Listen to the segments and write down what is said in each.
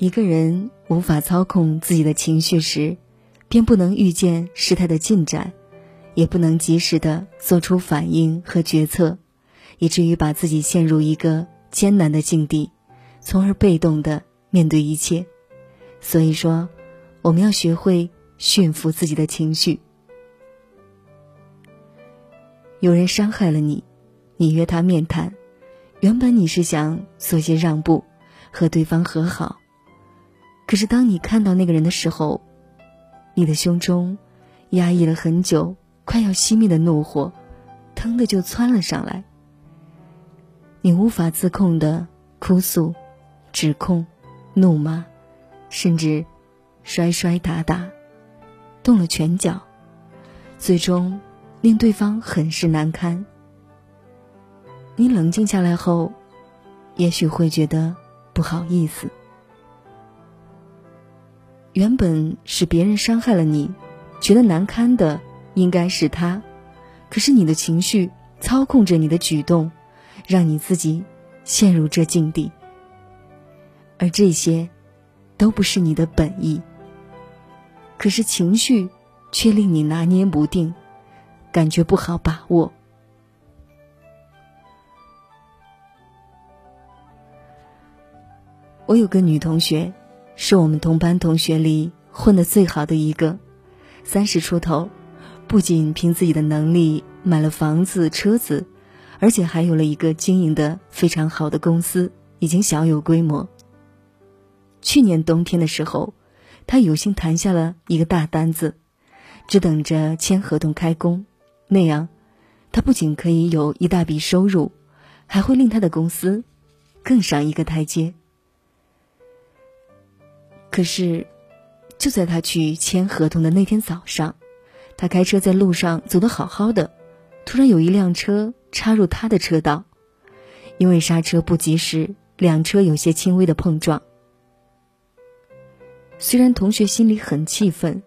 一个人无法操控自己的情绪时，便不能预见事态的进展，也不能及时的做出反应和决策，以至于把自己陷入一个艰难的境地，从而被动的面对一切。所以说，我们要学会驯服自己的情绪。有人伤害了你，你约他面谈，原本你是想做些让步，和对方和好。可是当你看到那个人的时候，你的胸中压抑了很久、快要熄灭的怒火，腾的就窜了上来。你无法自控的哭诉、指控、怒骂，甚至摔摔打打，动了拳脚，最终。令对方很是难堪。你冷静下来后，也许会觉得不好意思。原本是别人伤害了你，觉得难堪的应该是他，可是你的情绪操控着你的举动，让你自己陷入这境地。而这些，都不是你的本意。可是情绪却令你拿捏不定。感觉不好把握。我有个女同学，是我们同班同学里混的最好的一个，三十出头，不仅凭自己的能力买了房子车子，而且还有了一个经营的非常好的公司，已经小有规模。去年冬天的时候，他有幸谈下了一个大单子，只等着签合同开工。那样，他不仅可以有一大笔收入，还会令他的公司更上一个台阶。可是，就在他去签合同的那天早上，他开车在路上走得好好的，突然有一辆车插入他的车道，因为刹车不及时，两车有些轻微的碰撞。虽然同学心里很气愤，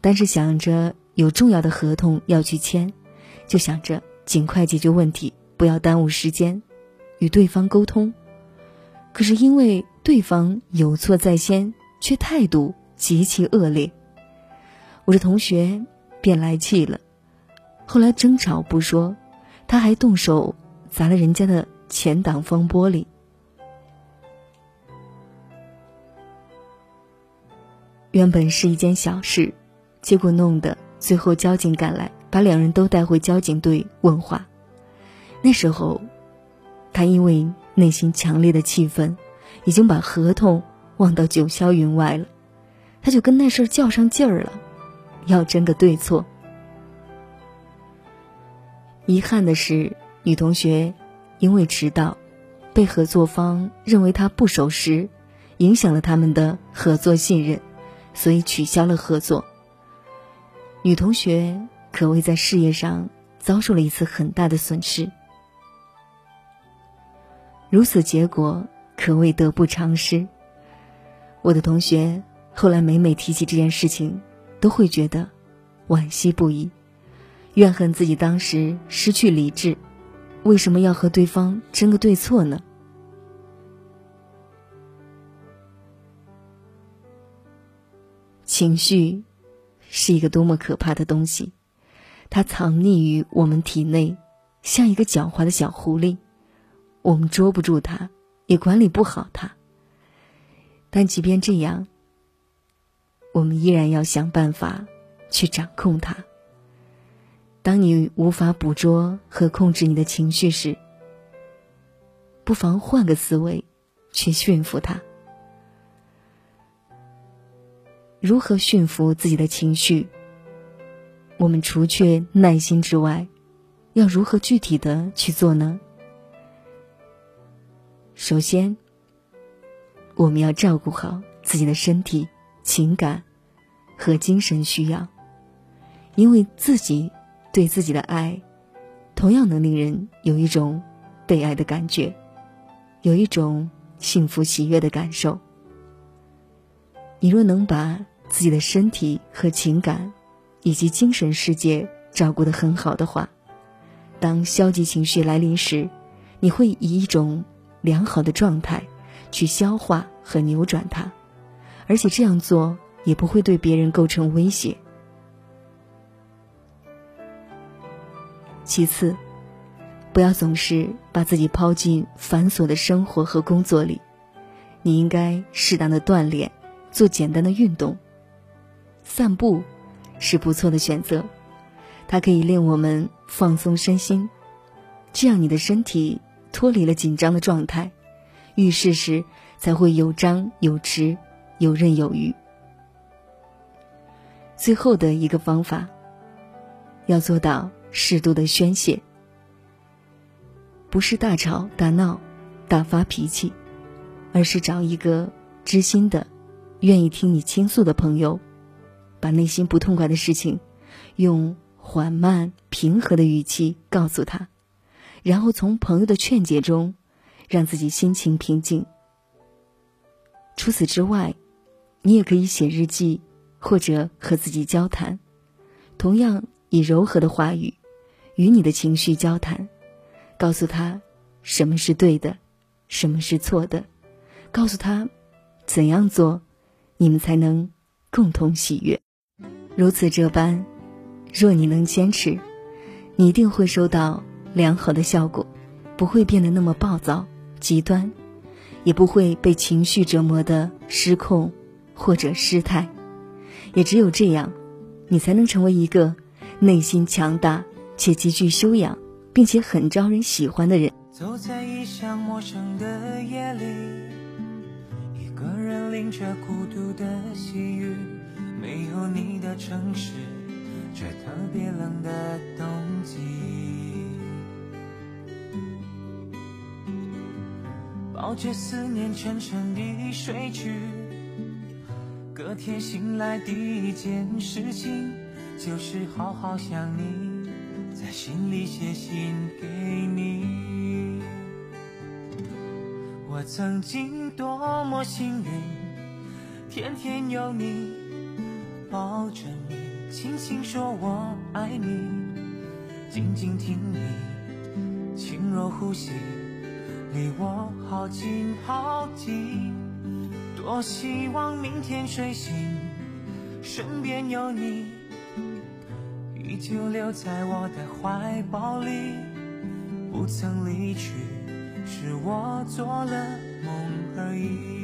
但是想着有重要的合同要去签。就想着尽快解决问题，不要耽误时间，与对方沟通。可是因为对方有错在先，却态度极其恶劣，我的同学便来气了。后来争吵不说，他还动手砸了人家的前挡风玻璃。原本是一件小事，结果弄得最后交警赶来。把两人都带回交警队问话。那时候，他因为内心强烈的气愤，已经把合同忘到九霄云外了。他就跟那事儿较上劲儿了，要争个对错。遗憾的是，女同学因为迟到，被合作方认为她不守时，影响了他们的合作信任，所以取消了合作。女同学。可谓在事业上遭受了一次很大的损失，如此结果可谓得不偿失。我的同学后来每每提起这件事情，都会觉得惋惜不已，怨恨自己当时失去理智，为什么要和对方争个对错呢？情绪是一个多么可怕的东西！它藏匿于我们体内，像一个狡猾的小狐狸，我们捉不住它，也管理不好它。但即便这样，我们依然要想办法去掌控它。当你无法捕捉和控制你的情绪时，不妨换个思维，去驯服它。如何驯服自己的情绪？我们除却耐心之外，要如何具体的去做呢？首先，我们要照顾好自己的身体、情感和精神需要，因为自己对自己的爱，同样能令人有一种被爱的感觉，有一种幸福喜悦的感受。你若能把自己的身体和情感，以及精神世界照顾的很好的话，当消极情绪来临时，你会以一种良好的状态去消化和扭转它，而且这样做也不会对别人构成威胁。其次，不要总是把自己抛进繁琐的生活和工作里，你应该适当的锻炼，做简单的运动。散步是不错的选择，它可以令我们放松身心，这样你的身体脱离了紧张的状态，遇事时才会有张有弛、游刃有余。最后的一个方法，要做到适度的宣泄，不是大吵大闹、大发脾气，而是找一个知心的、愿意听你倾诉的朋友。把内心不痛快的事情，用缓慢平和的语气告诉他，然后从朋友的劝解中，让自己心情平静。除此之外，你也可以写日记，或者和自己交谈，同样以柔和的话语，与你的情绪交谈，告诉他什么是对的，什么是错的，告诉他怎样做，你们才能共同喜悦。如此这般，若你能坚持，你一定会收到良好的效果，不会变得那么暴躁、极端，也不会被情绪折磨的失控或者失态。也只有这样，你才能成为一个内心强大且极具修养，并且很招人喜欢的人。走在异乡陌生的夜里，一个人淋着孤独的细雨。没有你的城市，却特别冷的冬季。抱着思念沉沉地睡去，隔天醒来第一件事情就是好好想你，在心里写信给你。我曾经多么幸运，天天有你。抱着你，轻轻说我爱你，静静听你轻柔呼吸，离我好近好近。多希望明天睡醒，身边有你，依旧留在我的怀抱里，不曾离去，是我做了梦而已。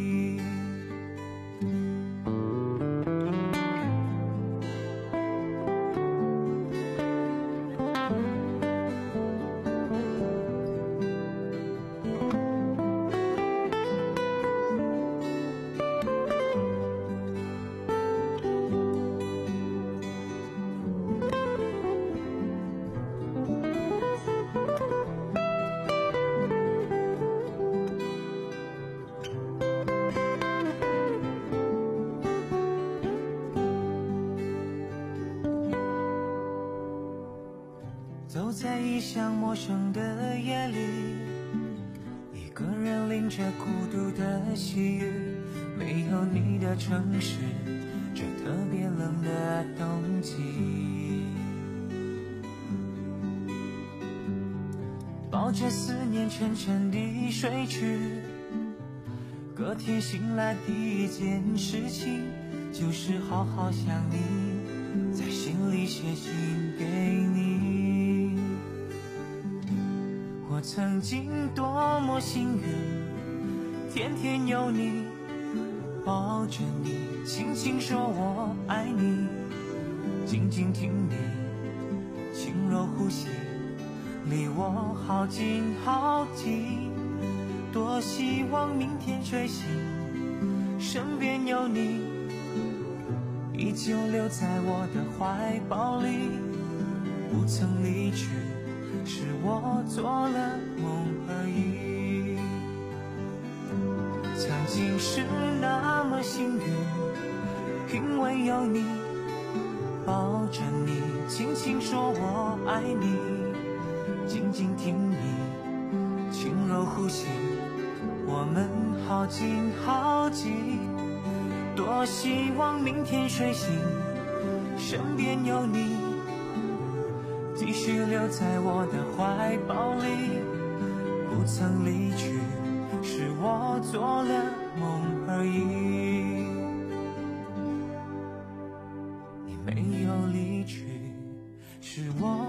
陌生的夜里，一个人淋着孤独的细雨，没有你的城市，这特别冷的冬季。抱着思念沉沉地睡去，隔天醒来第一件事情就是好好想你，在心里写信给你。曾经多么幸运，天天有你抱着你，轻轻说我爱你，静静听你轻柔呼吸，离我好近好近。多希望明天睡醒，身边有你，依旧留在我的怀抱里，不曾离去。是我做了梦而已。曾经是那么幸运，因为有你抱着你，轻轻说我爱你，静静听你轻柔呼吸，我们好近好近。多希望明天睡醒，身边有你。续留在我的怀抱里，不曾离去，是我做了梦而已。你没有离去，是我。